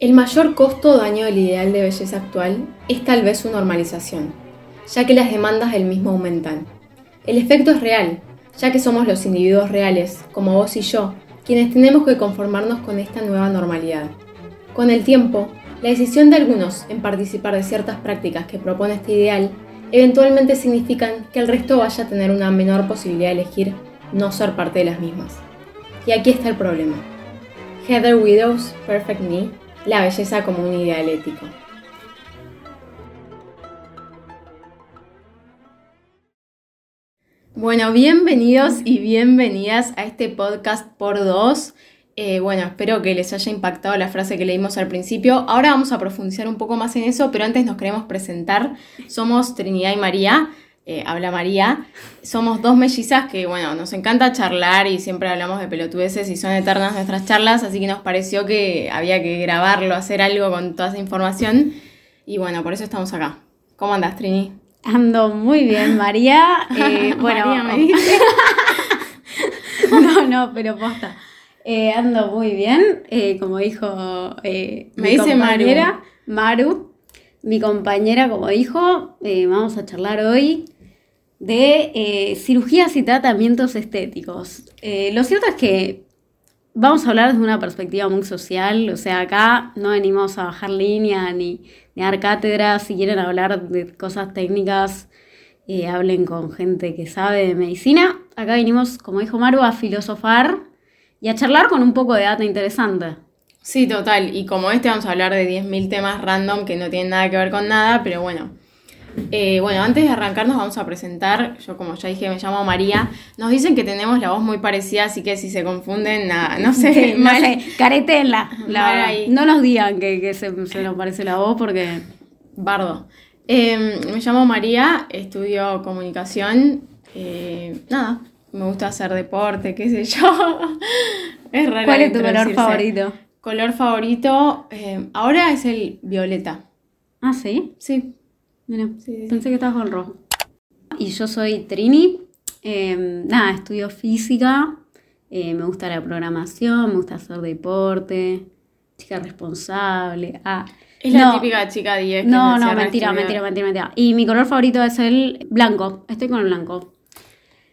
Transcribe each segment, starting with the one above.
El mayor costo o daño del ideal de belleza actual es tal vez su normalización, ya que las demandas del mismo aumentan. El efecto es real, ya que somos los individuos reales, como vos y yo, quienes tenemos que conformarnos con esta nueva normalidad. Con el tiempo, la decisión de algunos en participar de ciertas prácticas que propone este ideal eventualmente significan que el resto vaya a tener una menor posibilidad de elegir no ser parte de las mismas. Y aquí está el problema. Heather Widow's Perfect Me la belleza como un ideal ético. Bueno, bienvenidos y bienvenidas a este podcast por dos. Eh, bueno, espero que les haya impactado la frase que leímos al principio. Ahora vamos a profundizar un poco más en eso, pero antes nos queremos presentar. Somos Trinidad y María. Eh, habla María. Somos dos mellizas que, bueno, nos encanta charlar y siempre hablamos de pelotudeces y son eternas nuestras charlas, así que nos pareció que había que grabarlo, hacer algo con toda esa información. Y bueno, por eso estamos acá. ¿Cómo andas, Trini? Ando muy bien, María. Eh, bueno, María me dice. no, no, pero posta. Eh, ando muy bien, como dijo me dice Maru. Maru, mi compañera, como dijo, vamos a charlar hoy de eh, cirugías y tratamientos estéticos. Eh, lo cierto es que vamos a hablar desde una perspectiva muy social, o sea, acá no venimos a bajar línea ni, a dar cátedras, si quieren hablar de cosas técnicas, eh, hablen con gente que sabe de medicina. Acá venimos, como dijo Maru, a filosofar y a charlar con un poco de data interesante. Sí, total. Y como este vamos a hablar de 10.000 temas random que no tienen nada que ver con nada, pero bueno, eh, bueno, antes de arrancarnos vamos a presentar, yo como ya dije me llamo María, nos dicen que tenemos la voz muy parecida, así que si se confunden, nada, no sé, no sé, caretenla, no nos digan que, se, nos parece la voz porque... Bardo. Em, me llamo María, estudio comunicación, eh, nada, me gusta hacer deporte, qué sé yo. es raro. ¿Cuál es tu color favorito? Color favorito, em, ahora es el violeta. ¿Ah, sí? Sí. Mira, pensé que estabas con rojo. Y yo soy Trini. Em, nada, estudio física. Eh, me gusta la programación, me gusta hacer deporte. Chica responsable. Ah, es la típica chica 10. No, no, mentira, mentira, mentira, mentira. Y mi color favorito es el blanco. Estoy con el blanco.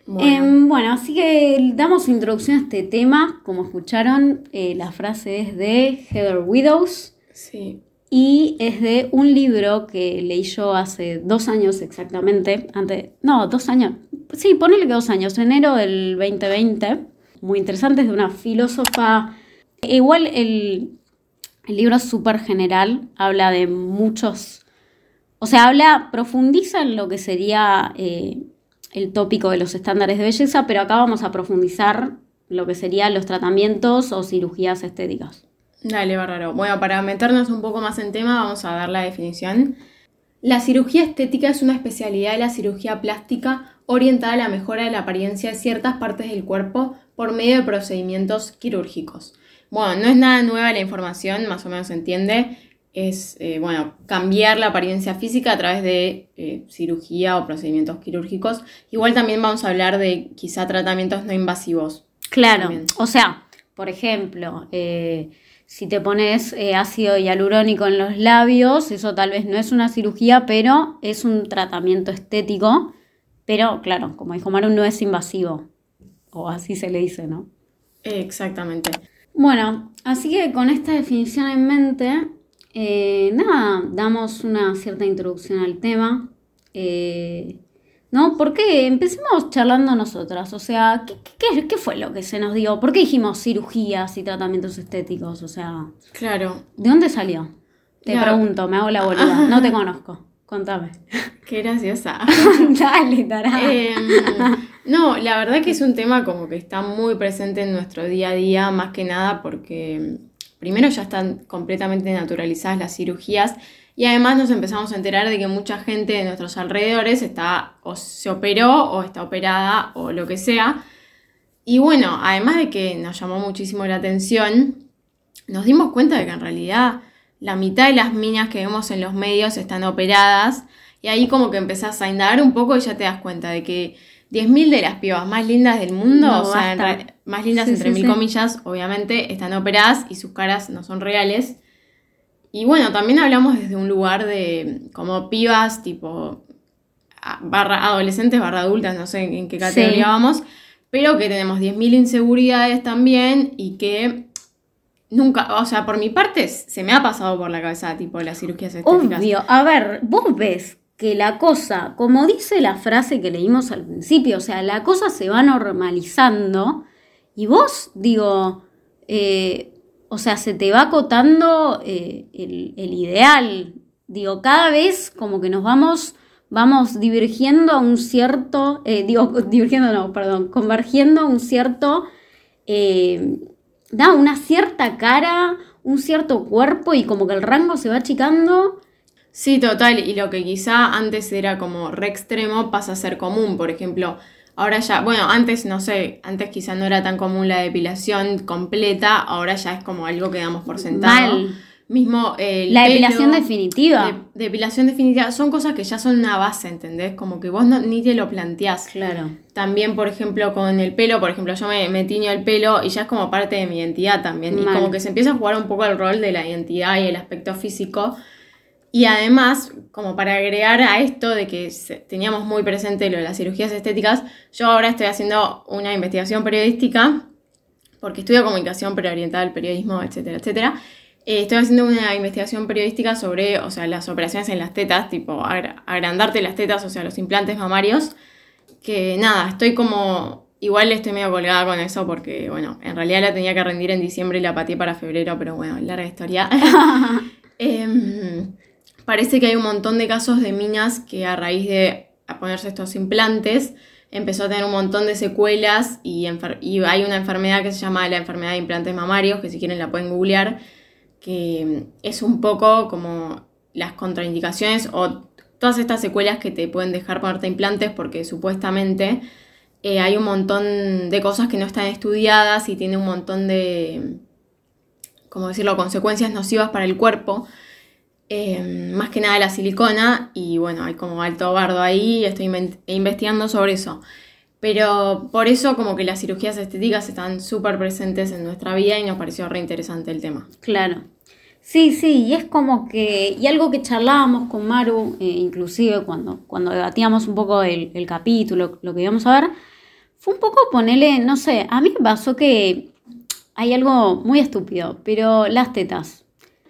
Bueno. Em, bueno, así que damos introducción a este tema. Como escucharon, eh, la frase es de Heather Widows. Sí y es de un libro que leí yo hace dos años exactamente, antes, no, dos años, sí, ponele que dos años, enero del 2020, muy interesante, es de una filósofa, igual el, libro es súper general, habla de muchos, o sea, habla, profundiza en lo que sería eh, el tópico de los estándares de belleza, pero acá vamos a profundizar lo que serían los tratamientos o cirugías estéticas. Dale, bárbaro. Bueno, para meternos un poco más en tema, vamos a dar la definición. La cirugía estética es una especialidad de la cirugía plástica orientada a la mejora de la apariencia de ciertas partes del cuerpo por medio de procedimientos quirúrgicos. Bueno, no es nada nueva la información, más o menos se entiende. Es, eh, bueno, cambiar la apariencia física a través de eh, cirugía o procedimientos quirúrgicos. Igual también vamos a hablar de quizá tratamientos no invasivos. Claro, o sea, por ejemplo, eh, si te pones eh, ácido hialurónico en los labios, eso tal vez no es una cirugía, pero es un tratamiento estético. Pero claro, como dijo Maru, no es invasivo. O así se le dice, ¿no? Exactamente. Bueno, así que con esta definición en mente, eh, nada, damos una cierta introducción al tema. Eh, ¿no? ¿Por qué? Empecemos charlando nosotras, o sea, ¿qué, qué, fue lo que se nos dio? ¿Por qué dijimos cirugías y tratamientos estéticos? O sea, claro. ¿De dónde salió? Te pregunto, me hago la boluda, no te conozco, contame. Qué graciosa. Dale, tará. Em, no, la verdad que es un tema como que está muy presente en nuestro día a día, más que nada porque primero ya están completamente naturalizadas las cirugías y además nos empezamos a enterar de que mucha gente de nuestros alrededores está o se operó o está operada o lo que sea. Y bueno, además de que nos llamó muchísimo la atención, nos dimos cuenta de que en realidad la mitad de las minas que vemos en los medios están operadas. Y ahí como que empezás a indagar un poco y ya te das cuenta de que 10.000 de las pibas más lindas del mundo, o sea, más lindas entre mil comillas, obviamente, están operadas y sus caras no son reales. y bueno, también hablamos desde un lugar de como pibas, tipo barra adolescentes, barra adultas, no sé en qué categoría vamos, pero que tenemos 10.000 inseguridades también y que nunca, o sea, por mi parte se me ha pasado por la cabeza tipo las cirugías estéticas. Obvio, a ver, vos ves que la cosa, como dice la frase que leímos al principio, o sea, la cosa se va normalizando y vos, digo, eh, o sea, se te va acotando eh, el, ideal. Digo, cada vez como que nos vamos vamos divergiendo a un cierto, eh, digo, divergiendo no, perdón, convergiendo a un cierto, da una cierta cara, un cierto cuerpo y como que el rango se va achicando. Sí, total, y lo que quizá antes era como re extremo pasa a ser común, por ejemplo, ahora ya, bueno, antes no sé, antes quizá no era tan común la depilación completa, ahora ya es como algo que damos por sentado. Mal mismo La depilación definitiva. depilación definitiva. Son cosas que ya son una base, ¿entendés? Como que vos no, ni te lo planteás. Claro. También, por ejemplo, con el pelo, por ejemplo, yo me, me tiño el pelo y ya es como parte de mi identidad también. Y como que se empieza a jugar un poco el rol de la identidad y el aspecto físico. Y además, como para agregar a esto de que teníamos muy presente lo de las cirugías estéticas, yo ahora estoy haciendo una investigación periodística, porque estudio comunicación preorientada al periodismo, etcétera, etcétera. Eh, estoy haciendo una investigación periodística sobre, o sea, las operaciones en las tetas, tipo agrandarte las tetas, o sea, los implantes mamarios. Que nada, estoy como, igual estoy medio colgada con eso porque, bueno, en realidad la tenía que rendir en diciembre y la pateé para febrero, pero bueno, larga historia. Em, parece que hay un montón de casos de minas que a raíz de ponerse estos implantes empezó a tener un montón de secuelas y, hay una enfermedad que se llama la enfermedad de implantes mamarios, que si quieren la pueden googlear que es un poco como las contraindicaciones o todas estas secuelas que te pueden dejar ponerte implantes porque supuestamente eh, hay un montón de cosas que no están estudiadas y tiene un montón de, como decirlo?, consecuencias nocivas para el cuerpo. Eh, más que nada la silicona y bueno, hay como alto bardo ahí estoy investigando sobre eso. Pero por eso como que las cirugías estéticas están súper presentes en nuestra vida y nos pareció re interesante el tema. Claro. Sí, sí, y es como que, y algo que charlábamos con Maru, eh, inclusive cuando, cuando debatíamos un poco el, capítulo, lo que íbamos a ver, fue un poco ponerle, no sé, a mí me pasó que hay algo muy estúpido, pero las tetas.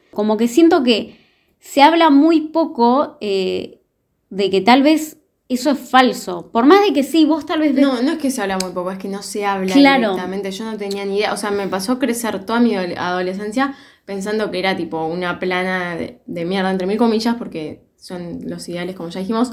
Como que siento que se habla muy poco eh, de que tal vez eso es falso. Por más de que sí, vos tal vez... No, no es que se habla muy poco, es que no se habla directamente. Yo no tenía ni idea. O sea, me pasó crecer toda mi adolescencia pensando que era tipo una plana de, mierda, entre mil comillas, porque son los ideales, como ya dijimos.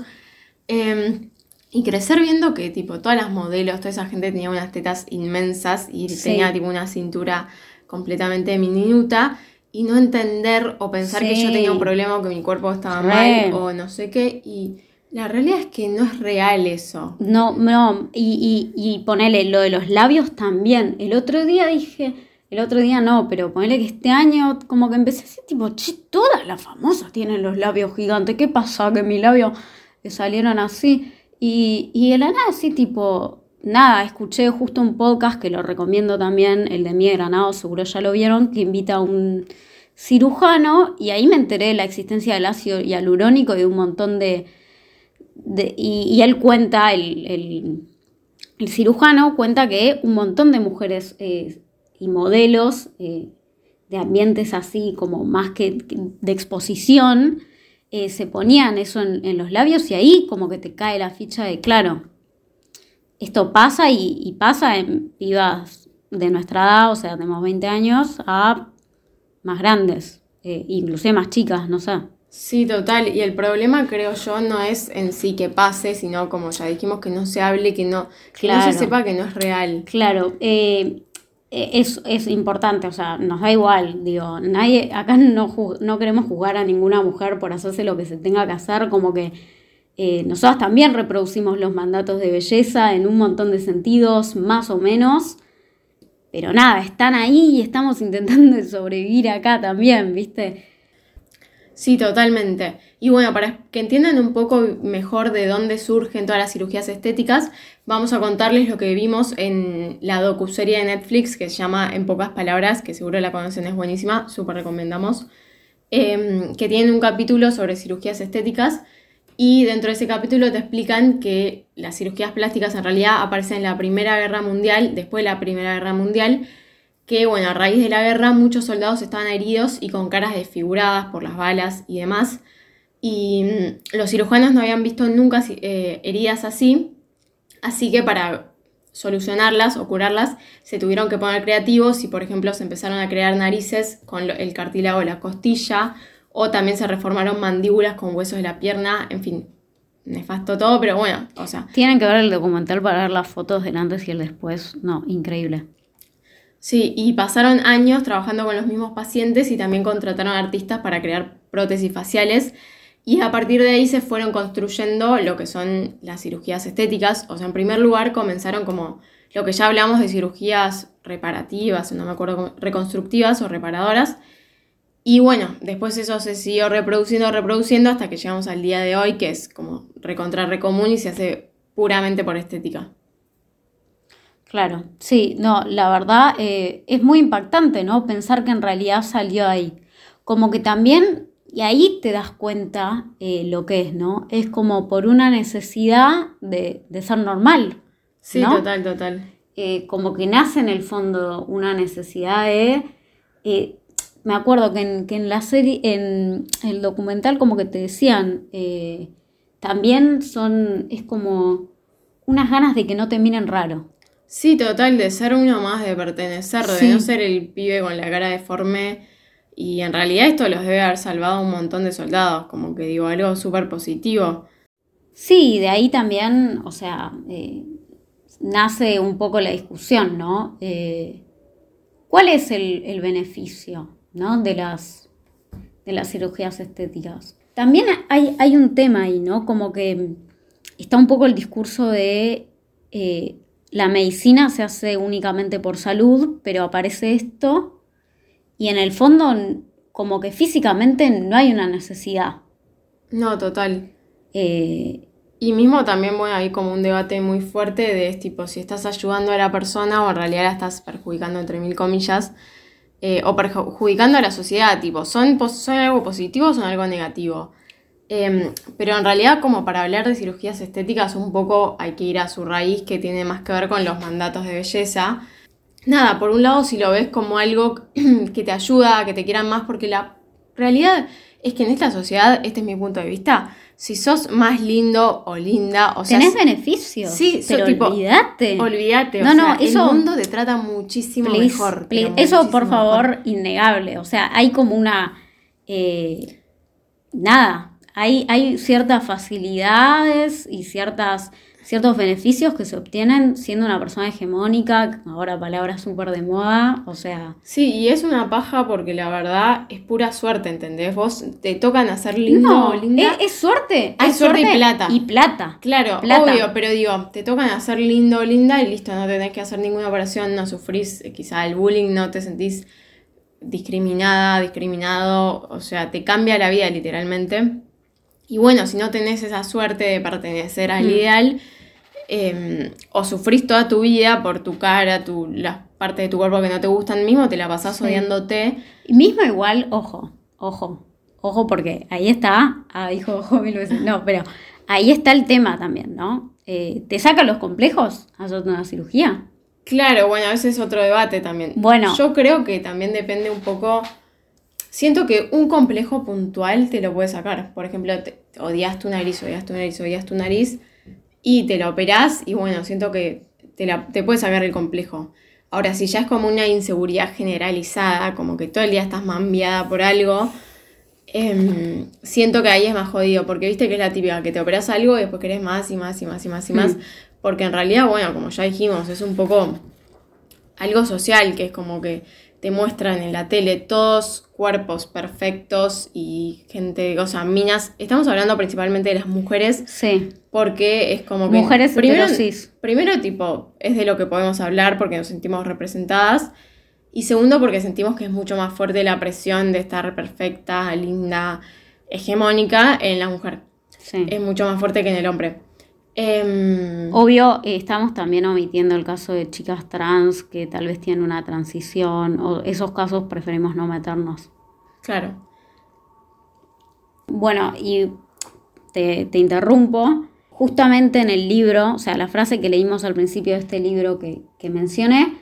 Em, y crecer viendo que tipo todas las modelos, toda esa gente tenía unas tetas inmensas y tenía tipo una cintura completamente diminuta y no entender o pensar que yo tenía un problema o que mi cuerpo estaba mal o no sé qué y la realidad es que no es real eso. No, no, y, y, y ponele lo de los labios también. El otro día dije, el otro día no, pero ponele que este año como que empecé así, tipo, che, todas las famosas tienen los labios gigantes. ¿Qué pasa? Que mis labios salieron así. Y, y de la nada así, tipo, nada, escuché justo un podcast que lo recomiendo también, el de Mi Granado, seguro ya lo vieron, que invita a un cirujano y ahí me enteré de la existencia del ácido hialurónico y de un montón de y, él cuenta, el, cirujano cuenta que un montón de mujeres eh, y modelos eh, de ambientes así como más que de exposición, eh, se ponían eso en, los labios y ahí como que te cae la ficha de, claro, esto pasa y, pasa en pibas de nuestra edad, o sea, tenemos 20 años, a más grandes, inclusive más chicas, no sé. Sí, total. Y el problema, creo yo, no es en sí que pase, sino como ya dijimos, que no se hable, que no, que no se sepa que no es real. Claro, eh, eh, es, es, importante, o sea, nos da igual, digo, nadie, acá no, no queremos juzgar a ninguna mujer por hacerse lo que se tenga que hacer, como que eh, nosotros también reproducimos los mandatos de belleza en un montón de sentidos, más o menos, pero nada, están ahí y estamos intentando sobrevivir acá también, ¿viste? Sí, totalmente. Y bueno, para que entiendan un poco mejor de dónde surgen todas las cirugías estéticas, vamos a contarles lo que vimos en la docuserie de Netflix que se llama En pocas palabras, que seguro la conocen, es buenísima, súper recomendamos. em, que tienen un capítulo sobre cirugías estéticas y dentro de ese capítulo te explican que las cirugías plásticas en realidad aparecen en la Primera Guerra Mundial, después de la Primera Guerra Mundial, que bueno, a raíz de la guerra muchos soldados estaban heridos y con caras desfiguradas por las balas y demás. Y mm, los cirujanos no habían visto nunca eh, heridas así, así que para solucionarlas o curarlas se tuvieron que poner creativos y por ejemplo se empezaron a crear narices con el cartílago de la costilla o también se reformaron mandíbulas con huesos de la pierna, en fin, nefasto todo, pero bueno, o sea. Tienen que ver el documental para ver las fotos del antes y el después, no, increíble. Sí, y pasaron años trabajando con los mismos pacientes y también contrataron artistas para crear prótesis faciales y a partir de ahí se fueron construyendo lo que son las cirugías estéticas. O sea, en primer lugar comenzaron como lo que ya hablamos de cirugías reparativas, no me acuerdo, reconstructivas o reparadoras. Y bueno, después eso se siguió reproduciendo, reproduciendo hasta que llegamos al día de hoy, que es como recontra recomún y se hace puramente por estética. Claro, sí, no, la verdad eh, es muy impactante, ¿no? Pensar que en realidad salió ahí. Como que también y ahí te das cuenta eh, lo que es, ¿no? Es como por una necesidad de, ser normal. Sí, total, total. Eh, como que nace en el fondo una necesidad de... Eh, me acuerdo que en, la serie, en el documental como que te decían, también son, es como unas ganas de que no te miren raro. Sí, total, de ser uno más, de pertenecer, de no ser el pibe con la cara deforme y en realidad esto los debe haber salvado a un montón de soldados, como que digo, algo súper positivo. Sí, de ahí también, o sea, eh, nace un poco la discusión, ¿no? Eh, ¿Cuál es el, beneficio, ¿no? De las, de las cirugías estéticas. También hay, hay, un tema ahí, ¿no? Como que está un poco el discurso de eh, la medicina se hace únicamente por salud, pero aparece esto y en el fondo como que físicamente no hay una necesidad. No, total. Eh, y mismo también bueno, hay como un debate muy fuerte de tipo si estás ayudando a la persona o en realidad la estás perjudicando entre mil comillas eh, o perjudicando a la sociedad, tipo, ¿son, son algo positivo o son algo negativo? Em, pero en realidad como para hablar de cirugías estéticas un poco hay que ir a su raíz que tiene más que ver con los mandatos de belleza nada, por un lado si lo ves como algo que te ayuda, que te quieran más, porque la realidad es que en esta sociedad, este es mi punto de vista, si sos más lindo o linda, o sea... Tenés beneficios. Sí, pero tipo, olvídate. Olvídate, no, no, eso, el mundo te trata muchísimo mejor. eso, por favor, innegable. O sea, hay como una... Eh, nada, hay, hay ciertas facilidades y ciertas ciertos beneficios que se obtienen siendo una persona hegemónica, ahora palabra súper de moda, o sea... Sí, y es una paja porque la verdad es pura suerte, ¿entendés? Vos te tocan hacer lindo o linda. Es, suerte. Hay suerte, y plata. Y plata. Claro, obvio, pero digo, te tocan hacer lindo o linda y listo, no tenés que hacer ninguna operación, no sufrís eh, quizá el bullying, no te sentís discriminada, discriminado, o sea, te cambia la vida literalmente. Y bueno, si no tenés esa suerte de pertenecer al mm. ideal, Em, o sufrís toda tu vida por tu cara, tu, las partes de tu cuerpo que no te gustan, mismo te la pasás odiándote. Y mismo igual, ojo, ojo, ojo, porque ahí está, ah, dijo ojo mil veces, no, pero ahí está el tema también, ¿no? Eh, ¿Te sacan los complejos hacerte una cirugía? Claro, bueno, ese es otro debate también. Bueno. Yo creo que también depende un poco. Siento que un complejo puntual te lo puede sacar. Por ejemplo, te, odias tu nariz, odias tu nariz, odias tu nariz y te la operás y bueno, siento que te, la, te puede sacar el complejo. Ahora, si ya es como una inseguridad generalizada, como que todo el día estás mambiada por algo, em, siento que ahí es más jodido, porque viste que es la típica, que te operas algo y después querés más y más y más y más y más, mm. porque en realidad, bueno, como ya dijimos, es un poco algo social, que es como que te muestran en la tele todos cuerpos perfectos y gente, o sea, minas. Estamos hablando principalmente de las mujeres. Sí. Porque es como que. Mujeres primero, primero, tipo, es de lo que podemos hablar porque nos sentimos representadas. Y segundo, porque sentimos que es mucho más fuerte la presión de estar perfecta, linda, hegemónica en la mujer. Sí. Es mucho más fuerte que en el hombre. Em, Obvio, eh, estamos también omitiendo el caso de chicas trans que tal vez tienen una transición, o esos casos preferimos no meternos. Claro. bueno, y te, interrumpo, justamente en el libro, o sea, la frase que leímos al principio de este libro que, mencioné,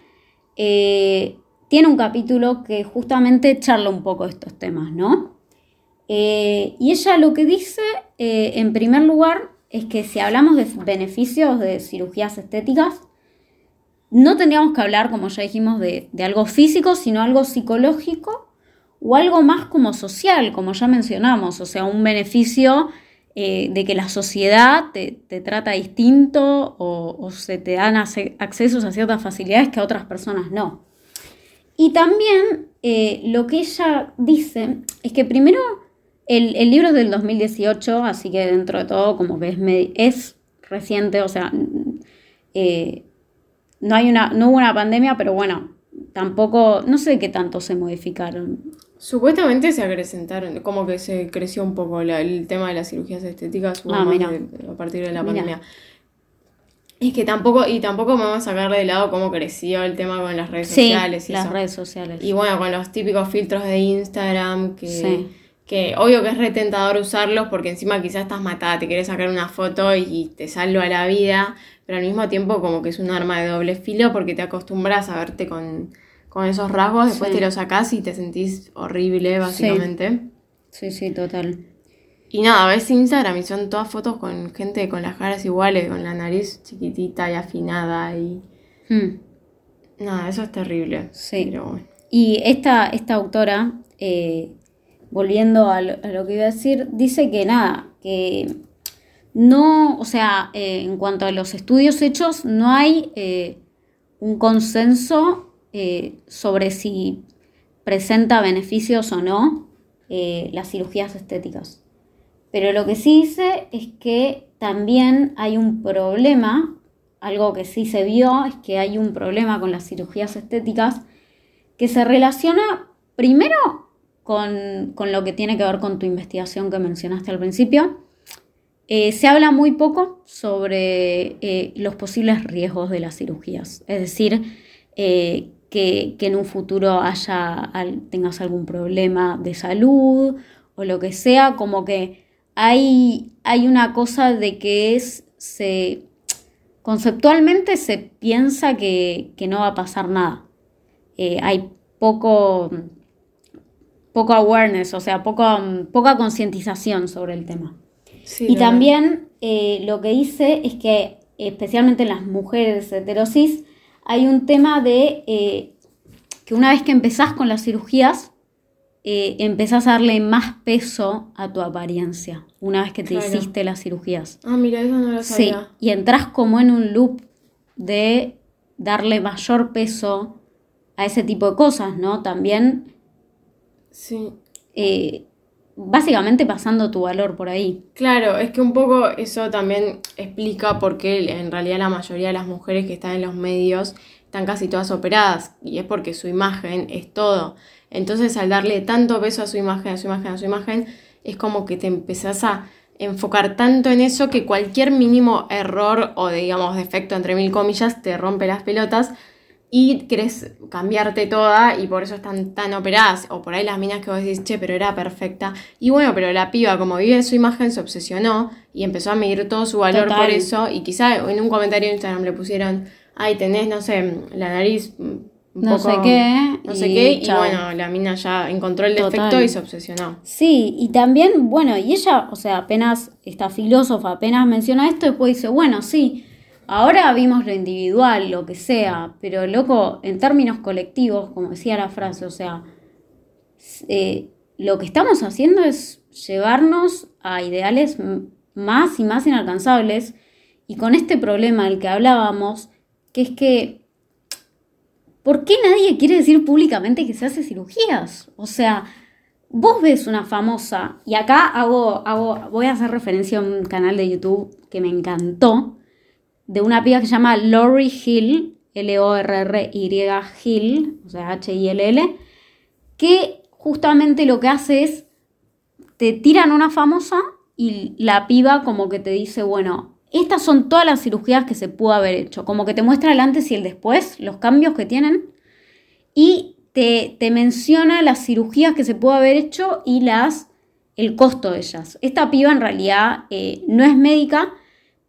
eh, tiene un capítulo que justamente charla un poco estos temas, ¿no? Eh, y ella lo que dice, eh, en primer lugar, es que si hablamos de beneficios de cirugías estéticas, no tendríamos que hablar, como ya dijimos, de, algo físico, sino algo psicológico o algo más como social, como ya mencionamos, o sea, un beneficio eh, de que la sociedad te, trata distinto o, se te dan accesos a ciertas facilidades que a otras personas no. Y también lo que ella dice es que primero el, libro es del 2018, así que dentro de todo como que es, es reciente, o sea, eh, no, hay una, no hubo una pandemia, pero bueno, tampoco, no sé qué tanto se modificaron. Supuestamente se acrecentaron, como que se creció un poco el tema de las cirugías estéticas ah, a partir de la pandemia. Es que tampoco, y tampoco vamos a sacarle de lado cómo creció el tema con las redes sociales. Y las redes sociales. Y bueno, con los típicos filtros de Instagram que que obvio que es retentador usarlos porque encima quizás estás matada, te quieres sacar una foto y te salva la vida, pero al mismo tiempo como que es un arma de doble filo porque te acostumbras a verte con, esos rasgos, después te los sacás y te sentís horrible básicamente. Sí, sí, total. Y nada, ves Instagram y son todas fotos con gente con las caras iguales, con la nariz chiquitita y afinada y... Hmm. Nada, eso es terrible. Sí. Y esta, esta autora eh, volviendo a lo, que iba a decir, dice que nada, que no, o sea, eh, en cuanto a los estudios hechos, no hay eh, un consenso eh, sobre si presenta beneficios o no las cirugías estéticas. Pero lo que sí dice es que también hay un problema, algo que sí se vio, es que hay un problema con las cirugías estéticas que se relaciona primero con, lo que tiene que ver con tu investigación que mencionaste al principio. Eh, se habla muy poco sobre eh, los posibles riesgos de las cirugías, es decir, eh, que, en un futuro haya, tengas algún problema de salud o lo que sea, como que hay, hay una cosa de que es, se, conceptualmente se piensa que, que no va a pasar nada. hay poco poco awareness, o sea, poco, poca concientización sobre el tema. y también eh, lo que dice es que, especialmente en las mujeres heterosis, hay un tema de eh, que una vez que empezás con las cirugías, eh, empezás a darle más peso a tu apariencia, una vez que te hiciste las cirugías. Ah, mira, eso no lo sabía. Sí, y entras como en un loop de darle mayor peso a ese tipo de cosas, ¿no? También Sí. Eh, básicamente pasando tu valor por ahí. Claro, es que un poco eso también explica por qué en realidad la mayoría de las mujeres que están en los medios están casi todas operadas y es porque su imagen es todo. Entonces al darle tanto peso a su imagen, a su imagen, a su imagen, es como que te empezás a enfocar tanto en eso que cualquier mínimo error o digamos defecto entre mil comillas te rompe las pelotas y querés cambiarte toda y por eso están tan operadas. O por ahí las minas que vos decís, che, pero era perfecta. Y bueno, pero la piba, como vive su imagen, se obsesionó y empezó a medir todo su valor por eso. Y quizá en un comentario en Instagram le pusieron, ay, tenés, no sé, la nariz. no sé qué. No sé qué. Y bueno, la mina ya encontró el defecto y se obsesionó. Sí, y también, bueno, y ella, o sea, apenas, esta filósofa apenas menciona esto, después dice, bueno, sí Ahora vimos lo individual, lo que sea, pero loco, en términos colectivos, como decía la frase, o sea, eh, lo que estamos haciendo es llevarnos a ideales más y más inalcanzables y con este problema del que hablábamos, que es que, ¿por qué nadie quiere decir públicamente que se hace cirugías? O sea, vos ves una famosa, y acá hago, hago, voy a hacer referencia a un canal de YouTube que me encantó, de una piba que se llama Lori Hill, L-O-R-R-Y Hill, o sea, H-I-L-L, que justamente lo que hace es, te tiran una famosa y la piba como que te dice, bueno, estas son todas las cirugías que se pudo haber hecho, como que te muestra el antes y el después, los cambios que tienen, y te, te menciona las cirugías que se pudo haber hecho y las el costo de ellas. Esta piba en realidad eh, no es médica,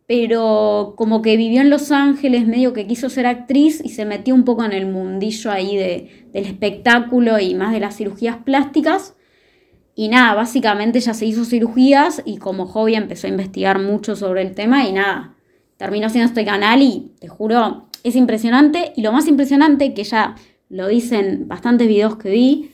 pero como que vivió en Los Ángeles, medio que quiso ser actriz y se metió un poco en el mundillo ahí de, del espectáculo y más de las cirugías plásticas. Y nada, básicamente ella se hizo cirugías y como hobby empezó a investigar mucho sobre el tema y nada, terminó haciendo este canal y te juro, es impresionante. Y lo más impresionante, que ya lo dicen bastantes videos que vi,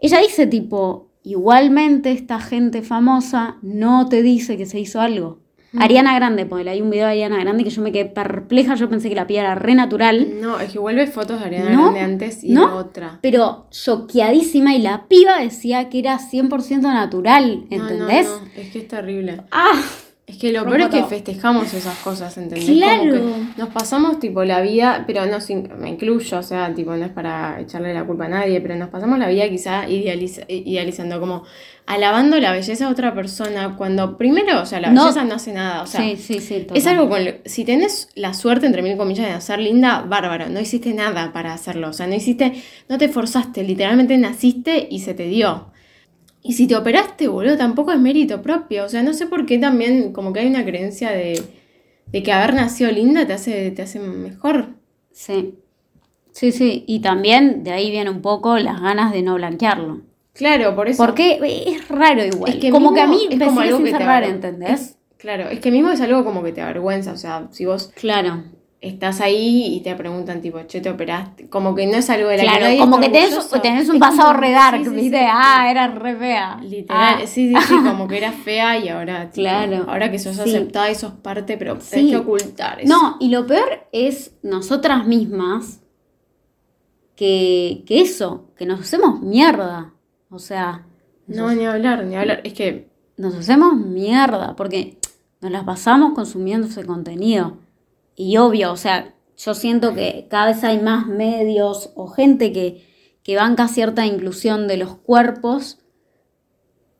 ella dice tipo, igualmente esta gente famosa no te dice que se hizo algo. Ariana Grande, ponele, hay un video de Ariana Grande que yo me quedé perpleja, yo pensé que la piel era re natural. No, es que vuelve fotos de Ariana Grande antes y ¿no? otra. Pero choqueadísima y la piba decía que era 100% natural, ¿entendés? No, no, es que es terrible. Ah, Es que lo peor es que festejamos esas cosas, ¿entendés? Claro. Como que nos pasamos tipo la vida, pero no sin- me incluyo, o sea, tipo no es para echarle la culpa a nadie, pero nos pasamos la vida quizá idealiza- idealizando, como alabando la belleza de otra persona, cuando primero, o sea, la No. belleza no hace nada, o sea, sí, sí, sí. es algo con lo- si tenés la suerte, entre mil comillas, de hacer linda, bárbaro, no hiciste nada para hacerlo, o sea, no hiciste, no te forzaste, literalmente naciste y se te dio. Y si te operaste, boludo, tampoco es mérito propio. O sea, no sé por qué también como que hay una creencia de, de que haber nacido linda te hace, te hace mejor. Sí. Sí, sí. Y también de ahí viene un poco las ganas de no blanquearlo. Claro, por eso. Porque es raro igual. Es que como que a mí es me como algo que te aver- ¿entendés? Claro, es que mismo es algo como que te avergüenza. O sea, si vos Claro. Estás ahí y te preguntan, tipo, che, te operaste. Como que no es algo de la que Claro, nadie como que tenés, un Es pasado como- re dark, sí, ¿viste? sí. Ah, era re fea. Literal, Ah. sí, sí, sí, como que eras fea y ahora, tipo, Claro, ahora que sos aceptada y sos parte, pero tenés que ocultar eso. No, y lo peor es nosotras mismas que, que eso, que nos hacemos mierda. O sea, No, ni hablar, ni hablar. Es que nos hacemos mierda porque nos las pasamos consumiendo ese contenido. Y obvio, o sea, yo siento que cada vez hay más medios o gente que, que banca cierta inclusión de los cuerpos,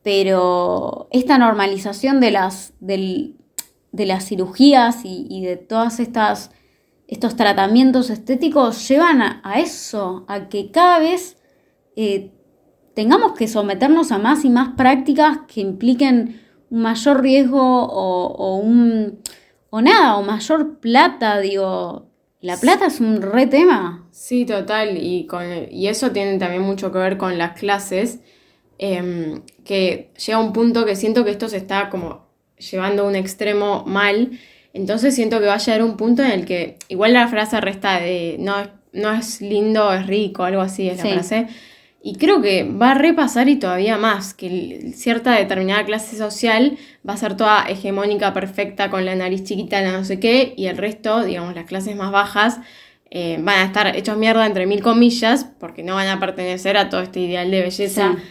pero esta normalización de las, del- de las cirugías y, de todas estas estos tratamientos estéticos llevan a, eso, a que cada vez eh, tengamos que someternos a más y más prácticas que impliquen un mayor riesgo o un o nada, o mayor plata, digo, la plata es un re tema. Sí, total, y, con, y eso tiene también mucho que ver con las clases, em, que llega un punto que siento que esto se está como llevando a un extremo mal, entonces siento que va a llegar un punto en el que, igual la frase resta de no, es- no es lindo, es rico, algo así es Sí. la frase, y creo que va a repasar y todavía más, que cierta determinada clase social va a ser toda hegemónica, perfecta, con la nariz chiquita, la no sé qué, y el resto, digamos, las clases más bajas, eh, van a estar hechos mierda entre mil comillas, porque no van a pertenecer a todo este ideal de belleza. Sí.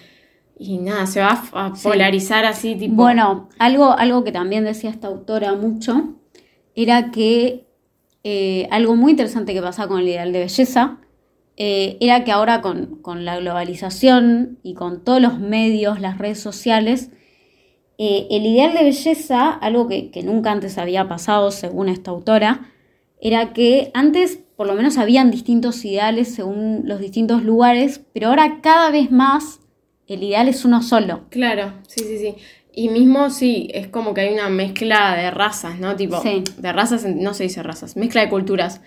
Y nada, se va a, Sí. polarizar así, tipo. Bueno, algo, algo que también decía esta autora mucho era que eh, algo muy interesante que pasa con el ideal de belleza eh, era que ahora con, con la globalización y con todos los medios, las redes sociales, eh, el ideal de belleza, algo que, que nunca antes había pasado según esta autora, era que antes por lo menos habían distintos ideales según los distintos lugares, pero ahora cada vez más el ideal es uno solo. Claro, sí, sí, sí. Y mismo sí, es como que hay una mezcla de razas, ¿no? Tipo, Sí. de razas, no se dice razas, mezcla de culturas.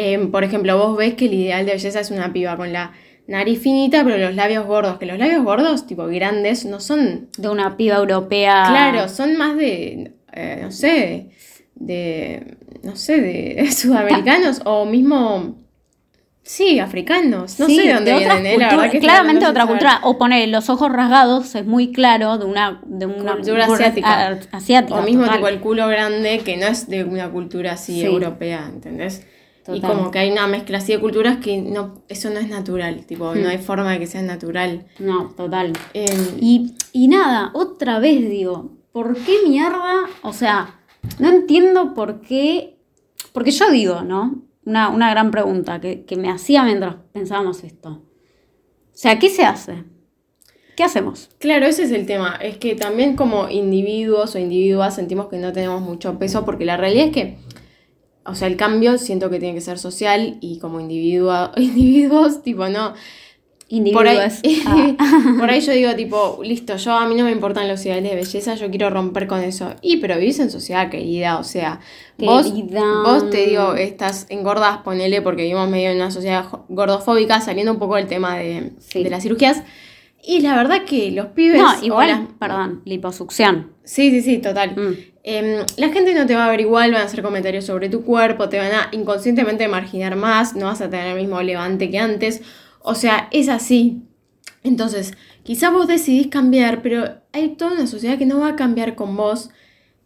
Em, por ejemplo, vos ves que el ideal de belleza es una piba con la nariz finita, pero los labios gordos. Que los labios gordos, tipo grandes, no son. de una piba europea. Claro, son más de. eh, no sé. De. No sé, de sudamericanos o mismo. Sí, africanos. No Sí, sé de dónde otras vienen, ¿eh? La verdad que claramente no otra saber. cultura. O poner los ojos rasgados es muy claro de una, de una Cultura cultura asiática. a- asiática, O mismo total. tipo el culo grande, que no es de una cultura así Sí. europea, ¿entendés? Y como que hay una mezcla así de culturas que no, eso no es natural, tipo, Hmm. no hay forma de que sea natural. No, total. Em, Y, y nada, otra vez digo, ¿por qué mierda? O sea, no entiendo por qué. Porque yo digo, ¿no? Una, una gran pregunta que, que me hacía mientras pensábamos esto. O sea, ¿qué se hace? ¿Qué hacemos? Claro, ese es el tema. Es que también como individuos o individuas sentimos que no tenemos mucho peso porque la realidad es que, o sea, el cambio siento que tiene que ser social y como individua- individuos, tipo, no. por ahí, individuos. Ah. por ahí yo digo, tipo, listo, yo a mí no me importan los ideales de belleza, yo quiero romper con eso. Y pero vivís en sociedad, querida, o sea, vos, Querida. vos te digo, estás engordas, ponele, porque vivimos medio en una sociedad gordofóbica, saliendo un poco del tema de, Sí. de las cirugías. Y la verdad que los pibes. No, igual, las- perdón, liposucción. Sí, sí, sí, total. Mm. Em, la gente no te va a ver igual, van a hacer comentarios sobre tu cuerpo, te van a inconscientemente marginar más, no vas a tener el mismo levante que antes. O sea, es así. Entonces, quizá vos decidís cambiar, pero hay toda una sociedad que no va a cambiar con vos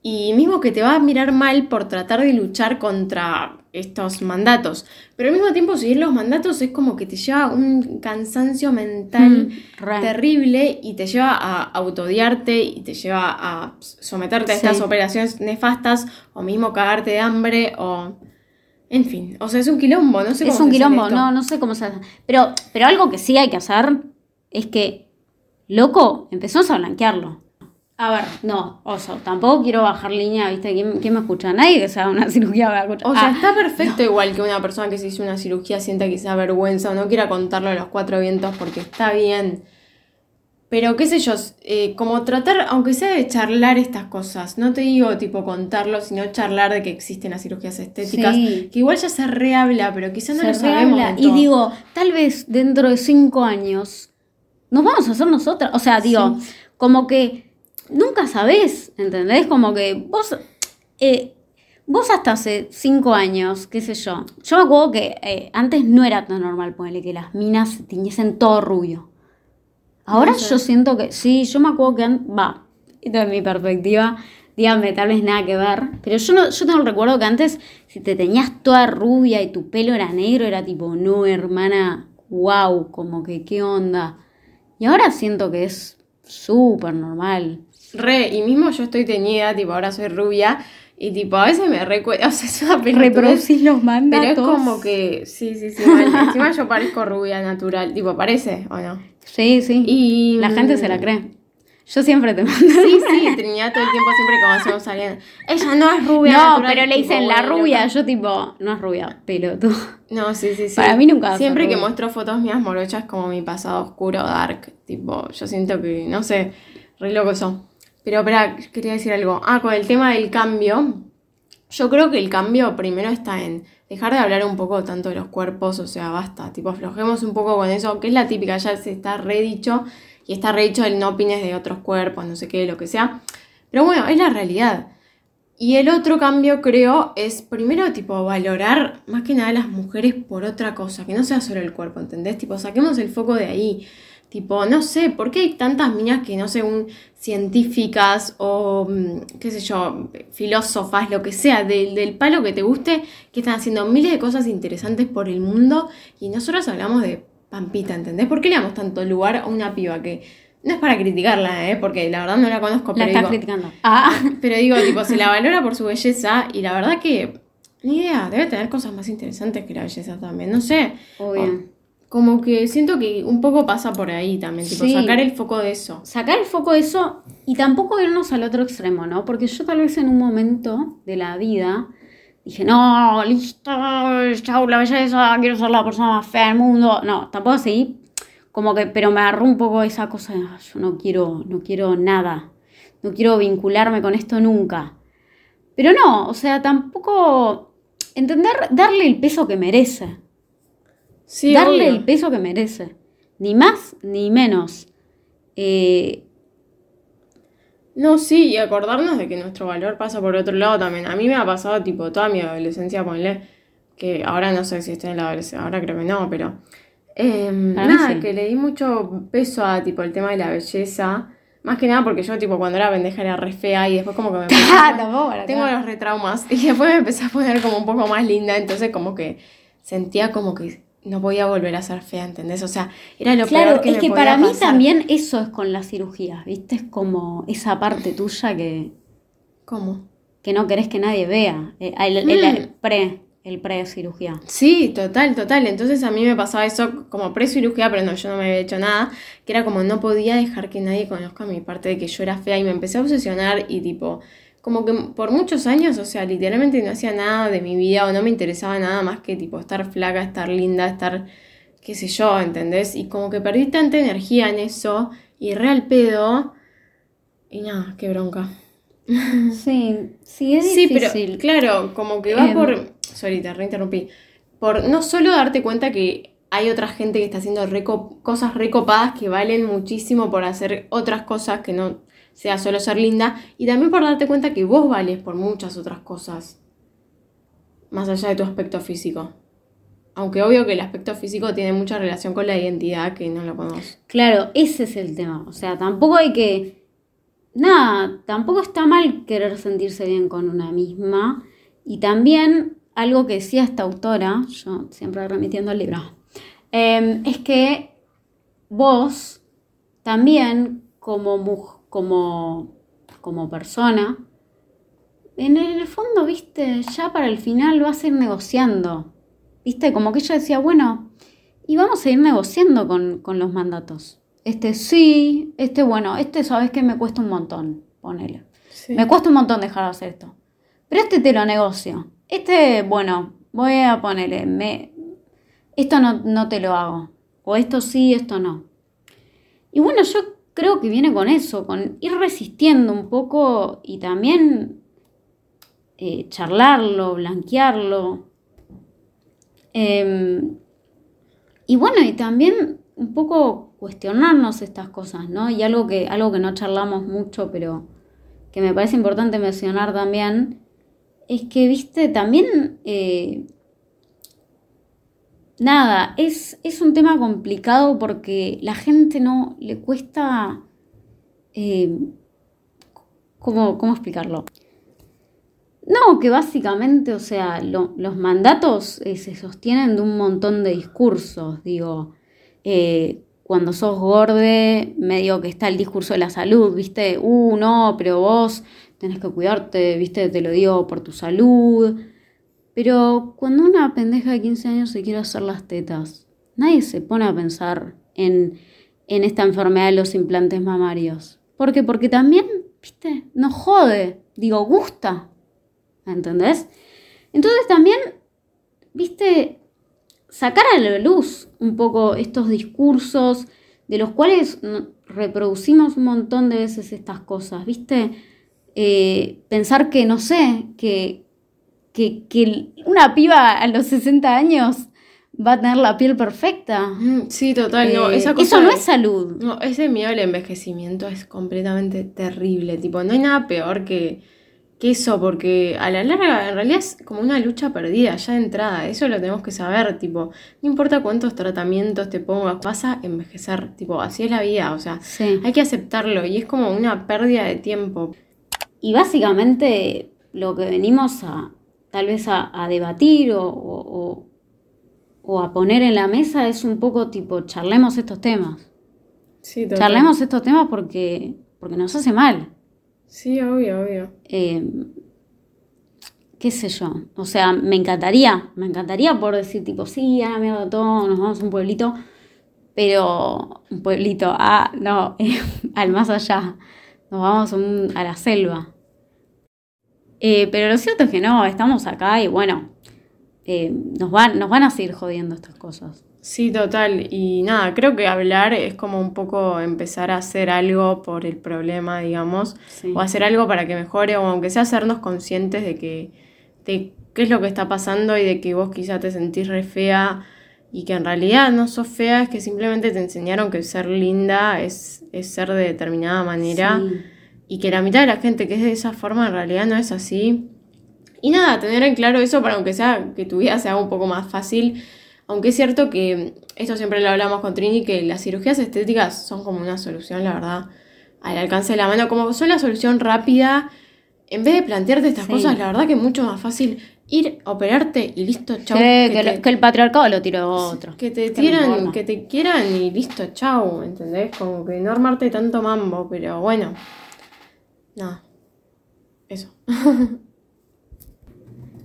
y mismo que te va a mirar mal por tratar de luchar contra estos mandatos. Pero al mismo tiempo seguir los mandatos es como que te lleva un cansancio mental Mm, terrible y te lleva a autodiarte y te lleva a someterte a Sí. estas operaciones nefastas o mismo cagarte de hambre o... En fin, o sea, es un quilombo, no sé cómo Es un quilombo, esto. no, no sé cómo se hace. Pero, pero algo que sí hay que hacer es que, loco, empezamos a blanquearlo. A ver, no, oso, tampoco quiero bajar línea, ¿viste? ¿Quién, quién me escucha? Nadie que se haga una cirugía va a escuchar. O sea, Ah, está perfecto igual que una persona que se hizo una cirugía sienta quizá vergüenza o no quiera contarlo a los cuatro vientos porque está bien. Pero qué sé yo, eh, como tratar, aunque sea de charlar estas cosas, no te digo tipo contarlo, sino charlar de que existen las cirugías estéticas, Sí. que igual ya se rehabla, pero quizá no se lo sabemos. Y digo, tal vez dentro de cinco años nos vamos a hacer nosotras. O sea, digo, Sí. como que nunca sabés, ¿entendés? Como que vos, eh, vos hasta hace cinco años, qué sé yo. Yo me acuerdo que eh, antes no era tan normal ponerle que las minas se tiñesen todo rubio. Ahora No sé. yo siento que, sí, yo me acuerdo que, va, esto es mi perspectiva, díganme, tal vez nada que ver, pero yo, no, yo tengo el recuerdo que antes, si te tenías toda rubia y tu pelo era negro, era tipo, no, hermana, wow, como que, ¿qué onda? Y ahora siento que es súper normal. Re, y mismo yo estoy teñida, tipo ahora soy rubia, y tipo a veces me recuerda, o sea, es una Reproducís los mandatos. Pero es como que, sí, sí, sí, mal. encima yo parezco rubia natural, tipo, ¿parece o no? Sí, sí. Y La gente se la cree. Yo siempre te mando. Sí, sí, Trinidad todo el tiempo siempre como hacemos saliendo. Ella no es rubia. No, natural", pero le tipo, dicen la rubia, yo tipo, no es rubia, pelotudo. No, sí, sí, sí. Para mí nunca Siempre que rubia. muestro fotos mías morochas como mi pasado oscuro, dark. Tipo, yo siento que, no sé, re loco eso. Pero espera, quería decir algo. Ah, con el tema del cambio. Yo creo que el cambio primero está en dejar de hablar un poco tanto de los cuerpos, o sea, basta, tipo, aflojemos un poco con eso, que es la típica, ya se está redicho y está redicho el no opines de otros cuerpos, no sé qué, lo que sea. Pero bueno, es la realidad. Y el otro cambio, creo, es primero, tipo, valorar más que nada a las mujeres por otra cosa, que no sea solo el cuerpo, ¿entendés? Tipo, saquemos el foco de ahí. Tipo, no sé, ¿por qué hay tantas minas que no según científicas o, mm, qué sé yo, filósofas, lo que sea, del, del palo que te guste, que están haciendo miles de cosas interesantes por el mundo y nosotros hablamos de Pampita, ¿entendés? ¿Por qué le damos tanto lugar a una piba que no es para criticarla, ¿eh? Porque la verdad no la conozco, La pero digo, criticando. Ah, pero digo, tipo, se la valora por su belleza y la verdad que, ni idea, debe tener cosas más interesantes que la belleza también, no sé. obvio. Como que siento que un poco pasa por ahí también, tipo, Sí. sacar el foco de eso. Sacar el foco de eso y tampoco irnos al otro extremo, ¿no? Porque yo tal vez en un momento de la vida dije, no, listo, chau, la belleza, quiero ser la persona más fea del mundo. No, tampoco así. Como que, pero me agarró un poco esa cosa de, "Ah, yo no quiero, no quiero nada. No quiero vincularme con esto nunca. Pero no, o sea, tampoco entender, darle el peso que merece. Sí, darle obvio. el peso que merece. Ni más ni menos. Eh, No, sí, y acordarnos de que nuestro valor pasa por otro lado también. A mí me ha pasado, tipo, toda mi adolescencia, ponle, que ahora no sé si estoy en la adolescencia, ahora creo que no, pero... em, nada, sí. que le di mucho peso a, tipo, el tema de la belleza. Más que nada porque yo, tipo, cuando era pendeja era re fea y después como que me... empecé a- tampoco para Tengo los retraumas y después me empecé a poner como un poco más linda, entonces como que sentía como que no podía volver a ser fea, ¿entendés? O sea, era lo Claro, peor que es me que podía para mí también eso es con las cirugías, ¿viste? Es como esa parte tuya que, ¿Cómo? que no querés que nadie vea. Eh, El, el- el Mm. pre, el pre-cirugía. Sí, total, total. Entonces a mí me pasaba eso como pre-cirugía, pero no, yo no me había hecho nada, que era como no podía dejar que nadie conozca mi parte de que yo era fea y me empecé a obsesionar y tipo, como que por muchos años, o sea, literalmente no hacía nada de mi vida o no me interesaba nada más que tipo estar flaca, estar linda, estar qué sé yo, ¿entendés? Y como que perdí tanta energía en eso y real pedo. Y nada, qué bronca. Sí, sí, es Sí, difícil. pero claro, como que va Em. por. Sorry, te reinterrumpí. Por no solo darte cuenta que hay otra gente que está haciendo reco- cosas recopadas que valen muchísimo por hacer otras cosas que no sea solo ser linda, y también por darte cuenta que vos vales por muchas otras cosas, más allá de tu aspecto físico. Aunque obvio que el aspecto físico tiene mucha relación con la identidad que no lo podemos. Claro, ese es el tema. O sea, tampoco hay que. Nada, tampoco está mal querer sentirse bien con una misma. Y también algo que decía esta autora, yo siempre remitiendo al libro, eh, es que vos también como, muj- como, como persona, en el fondo, viste, ya para el final vas a ir negociando. Viste, como que ella decía, bueno, y vamos a ir negociando con, con los mandatos. Este sí, este bueno, este sabes que me cuesta un montón, ponele. Sí. Me cuesta un montón dejar de hacer esto. Pero este te lo negocio. Este, bueno, voy a ponerle, me, esto no, no te lo hago. O esto sí, esto no. Y bueno, yo creo que viene con eso, con ir resistiendo un poco y también eh, charlarlo, blanquearlo. Em, y bueno, y también un poco cuestionarnos estas cosas, ¿no? Y algo que, algo que no charlamos mucho, pero que me parece importante mencionar también, es que, viste, también, eh, nada, es, es un tema complicado porque la gente no le cuesta, eh, ¿cómo, ¿cómo explicarlo? No, que básicamente, o sea, lo- los mandatos eh, se sostienen de un montón de discursos, digo, eh, cuando sos gorde, medio que está el discurso de la salud, ¿viste? Uh, no, pero vos tenés que cuidarte, ¿viste? Te lo digo por tu salud. Pero cuando una pendeja de 15 años se quiere hacer las tetas, nadie se pone a pensar en, en esta enfermedad de los implantes mamarios. ¿Por qué? Porque también, ¿viste? No jode, digo, gusta. ¿Entendés? Entonces también, viste, sacar a la luz un poco estos discursos de los cuales reproducimos un montón de veces estas cosas, viste, Eh, pensar que, no sé, que, que, que una piba a los 60 años va a tener la piel perfecta. Mm, Sí, total, no, Eh, esa cosa eso no es salud. No, ese miedo al envejecimiento es completamente terrible. Tipo, no hay nada peor que, que eso, porque a la larga en realidad es como una lucha perdida ya de entrada. Eso lo tenemos que saber. Tipo, no importa cuántos tratamientos te pongas, vas a envejecer. Tipo, así es la vida. O sea, Sí. hay que aceptarlo y es como una pérdida de tiempo. Y básicamente lo que venimos a tal vez a, a debatir o, o- o- a poner en la mesa es un poco tipo, charlemos estos temas. Sí, total. Charlemos estos temas porque, porque nos hace mal. Sí, obvio, obvio. Eh, qué sé yo. O sea, me encantaría, me encantaría poder decir tipo, sí, a la mierda todo, nos vamos a un pueblito. Pero un pueblito, ah, no, al más allá. Nos vamos a, un- a la selva. Eh, pero lo cierto es que no, estamos acá y bueno, eh, nos, van, nos van a seguir jodiendo estas cosas. Sí, total. Y nada, creo que hablar es como un poco empezar a hacer algo por el problema, digamos, Sí. o hacer algo para que mejore, o aunque sea hacernos conscientes de que de qué es lo que está pasando y de que vos quizá te sentís re fea y que en realidad no sos fea, es que simplemente te enseñaron que ser linda es, es ser de determinada manera Sí. Y que la mitad de la gente que es de esa forma en realidad no es así. Y nada, tener en claro eso para aunque sea que tu vida sea un poco más fácil. Aunque es cierto que esto siempre lo hablamos con Trini, que las cirugías estéticas son como una solución, la verdad, al alcance de la mano, como son la solución rápida. En vez de plantearte estas Sí. cosas, la verdad que es mucho más fácil ir, operarte y listo, chau. Sí, que que, te- lo- que el patriarcado lo tiró otro. que te ¿Qué me tiran, que te quieran y listo, chau, ¿entendés? Como que no armarte tanto mambo, pero bueno. Nada. Eso.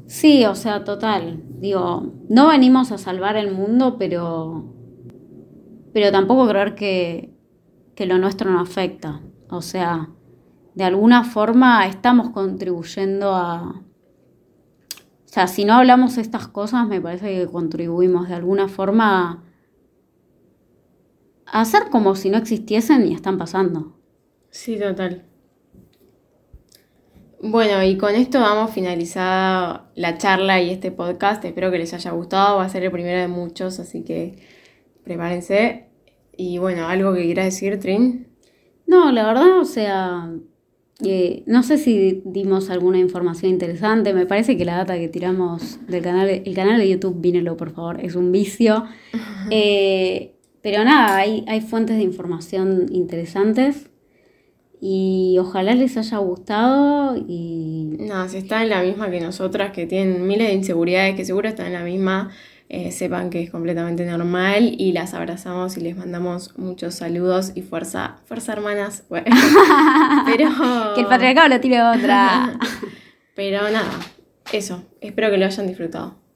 Sí, o sea, total. Digo, no venimos a salvar el mundo, pero. Pero tampoco creer que, que lo nuestro no afecta. O sea, de alguna forma estamos contribuyendo a. O sea, si no hablamos estas cosas, me parece que contribuimos de alguna forma hacer como si no existiesen y están pasando. Sí, total. Bueno, y con esto vamos finalizada la charla y este podcast. Espero que les haya gustado. Va a ser el primero de muchos, así que prepárense. Y bueno, ¿algo que quieras decir, Trin? No, la verdad, o sea, eh, no sé si dimos alguna información interesante. Me parece que la data que tiramos del canal, el canal de YouTube, vínelo por favor, es un vicio. Eh, pero nada, hay, hay fuentes de información interesantes y ojalá les haya gustado y... No, si están en la misma que nosotras, que tienen miles de inseguridades, que seguro están en la misma, eh, sepan que es completamente normal y las abrazamos y les mandamos muchos saludos y fuerza, fuerza hermanas. pero... que el patriarcado lo tire otra. pero nada, eso, espero que lo hayan disfrutado.